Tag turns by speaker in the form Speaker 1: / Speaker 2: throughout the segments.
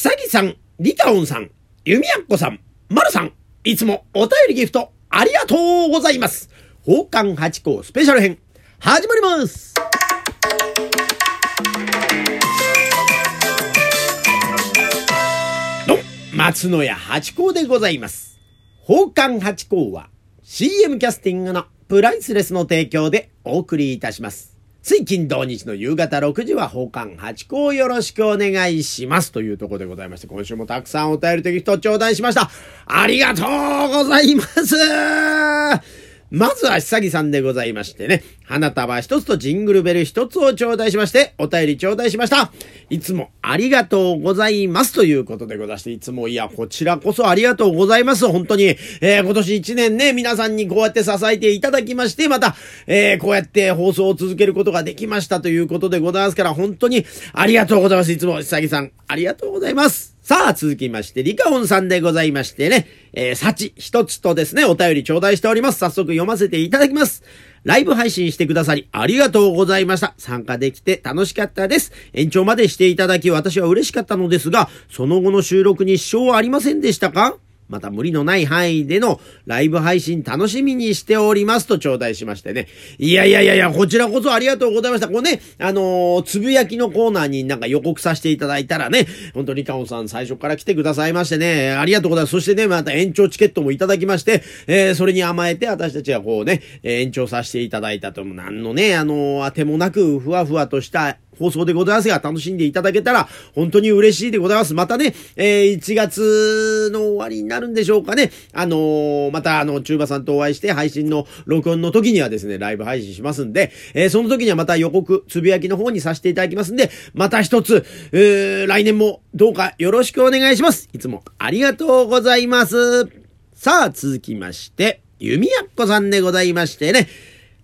Speaker 1: 久木さん、リカオンさん、ユミヤッコさん、マルさん、いつもお便りギフトありがとうございます。宝冠八甲スペシャル編、始まりますどん、松野屋八甲でございます。宝冠八甲は CM キャスティングのプライスレスの提供でお送りいたします。つい金土日の夕方6時は保管8個よろしくお願いします。というところでございまして、今週もたくさんお便りとギフト頂戴しました。ありがとうございますまずは久木さんでございましてね、花束一つとジングルベル一つを頂戴しまして、お便り頂戴しました。いつもありがとうございますということでございまして、いつもいや、こちらこそありがとうございます。本当に、えー、今年一年ね、皆さんにこうやって支えていただきまして、また、えー、こうやって放送を続けることができましたということでございますから、本当にありがとうございます。いつも久木さん、ありがとうございます。さあ、続きまして、リカオンさんでございましてね、えー、幸一つとですね、お便り頂戴しております。早速読ませていただきます。ライブ配信してくださり、ありがとうございました。参加できて楽しかったです。延長までしていただき、私は嬉しかったのですが、その後の収録に支障はありませんでしたか？また無理のない範囲でのライブ配信楽しみにしておりますと頂戴しましてね。いやいやいやいや、こちらこそありがとうございました。これね、あのー、つぶやきのコーナーになんか予告させていただいたらね、本当にカオさん最初から来てくださいましてね、ありがとうございます。そしてね、また延長チケットもいただきまして、えー、それに甘えて私たちはこうね、延長させていただいたと、なんのね、あのー、あてもなくふわふわとした放送でございますが、楽しんでいただけたら、本当に嬉しいでございます。またね、えー、1月の終わりになるんでしょうかね。あのー、また、あの、中馬さんとお会いして、配信の録音の時にはですね、ライブ配信しますんで、えー、その時にはまた予告、つぶやきの方にさせていただきますんで、また一つ、えー、来年もどうかよろしくお願いします。いつもありがとうございます。さあ、続きまして、弓やっこさんでございましてね、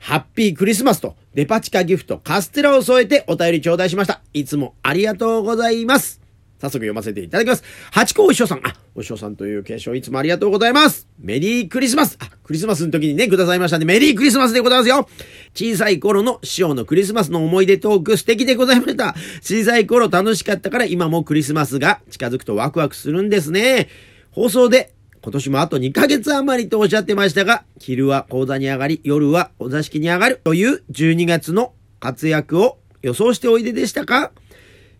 Speaker 1: ハッピークリスマスとデパ地下ギフトカステラを添えてお便り頂戴しました。いつもありがとうございます。早速読ませていただきます。八甲お師匠さん。あ、お師匠さんという継承いつもありがとうございます。メリークリスマス。あ、クリスマスの時にね、くださいましたんで、メリークリスマスでございますよ。小さい頃の師匠のクリスマスの思い出トーク素敵でございました。小さい頃楽しかったから今もクリスマスが近づくとワクワクするんですね。放送で今年もあと2ヶ月余りとおっしゃってましたが、昼は講座に上がり、夜はお座敷に上がるという12月の活躍を予想しておいででしたか？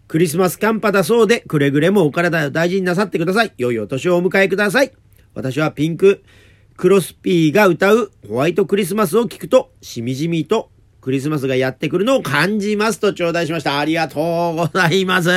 Speaker 1: クリスマス寒波だそうで、くれぐれもお体を大事になさってください。良いお年をお迎えください。私はピンク、クロスピーが歌うホワイトクリスマスを聞くと、しみじみとクリスマスがやってくるのを感じますと頂戴しました。ありがとうございます。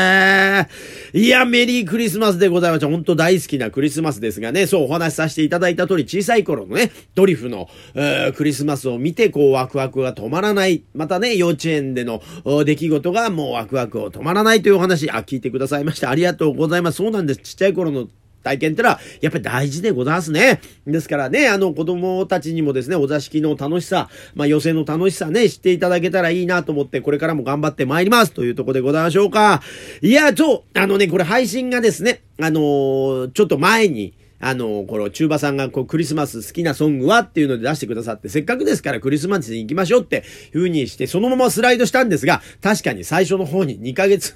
Speaker 1: いや、メリークリスマスでございました。本当大好きなクリスマスですがね、そうお話しさせていただいた通り、小さい頃のね、ドリフの、えー、クリスマスを見て、こう、ワクワクが止まらない。またね、幼稚園での出来事がもうワクワクを止まらないというお話、あ、聞いてくださいまして、ありがとうございます。そうなんです。ちっちゃい頃の体験ってのは、やっぱり大事でございますね。ですからね、あの子供たちにもですね、お座敷の楽しさ、まあ予選の楽しさね、知っていただけたらいいなと思って、これからも頑張ってまいりますというところでございましょうか。いや、そう、あのね、これ配信がですね、あのー、ちょっと前に、あの、この、中馬さんがこう、クリスマス好きなソングはっていうので出してくださって、せっかくですからクリスマスに行きましょうっていう風にして、そのままスライドしたんですが、確かに最初の方に2ヶ月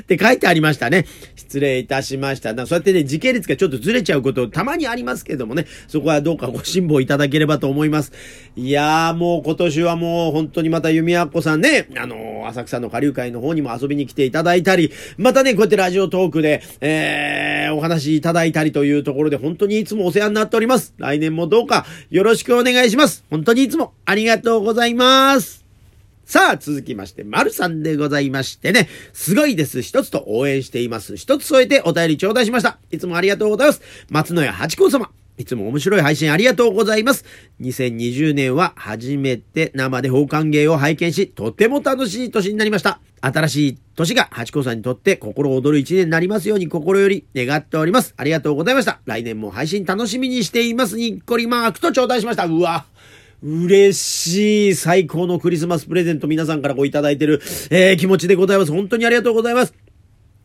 Speaker 1: って書いてありましたね。失礼いたしました。そうやってね、時系列がちょっとずれちゃうことたまにありますけどもね、そこはどうかご辛抱いただければと思います。いやーもう今年はもう本当にまた弓矢子さんね、あのー、浅草の下流会の方にも遊びに来ていただいたり、またね、こうやってラジオトークで、えー、お話いただいたりというところで本当にいつもお世話になっております。来年もどうかよろしくお願いします。本当にいつもありがとうございます。さあ、続きまして、丸さんでございましてね、すごいです。一つと応援しています。一つ添えてお便り頂戴しました。いつもありがとうございます。松野屋八甲様。いつも面白い配信ありがとうございます。2020年は初めて生で奉還芸を拝見し、とても楽しい年になりました。新しい年が八甲さんにとって心躍る一年になりますように心より願っております。ありがとうございました。来年も配信楽しみにしています。にっこりマークと頂戴しました。うわ。嬉しい最高のクリスマスプレゼント皆さんからごいただいてる、えー、気持ちでございます。本当にありがとうございます。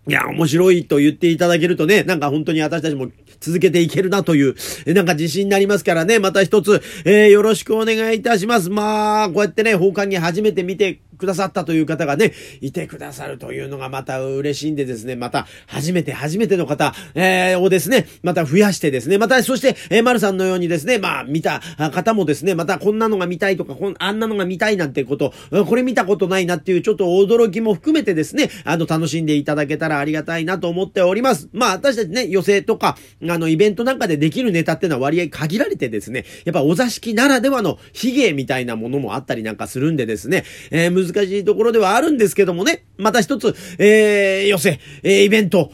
Speaker 1: いや、面白いと言っていただけるとね、なんか本当に私たちも続けていけるなという、なんか自信になりますからね、また一つ、えー、よろしくお願いいたします。まあ、こうやってね、奉還に初めて見てくださったという方がね、いてくださるというのがまた嬉しいんでですね、また、初めて初めての方、えー、をですね、また増やしてですね、また、そして、えー、丸さんのようにですね、まあ、見た方もですね、またこんなのが見たいとか、こんあんなのが見たいなんてこと、これ見たことないなっていうちょっと驚きも含めてですね、あの、楽しんでいただけたらありがたいなと思っております。まあ、私たちね、寄席とか、あの、イベントなんかでできるネタってのは割合限られてですね、やっぱお座敷ならではの卑芸みたいなものもあったりなんかするんでですね、えー、難しいところではあるんですけどもね、また一つ、えー、寄せ、えー、イベント、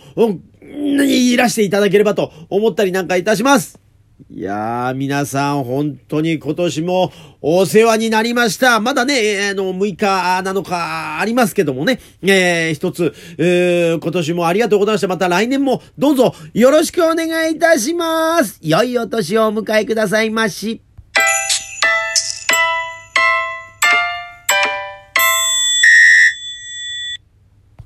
Speaker 1: にいらしていただければと思ったりなんかいたします。いやー、皆さん、本当に今年もお世話になりました。まだね、あの、6日なのかありますけどもね、えー、一つ、えー、今年もありがとうございました。また来年もどうぞよろしくお願いいたします。良いお年をお迎えくださいまし。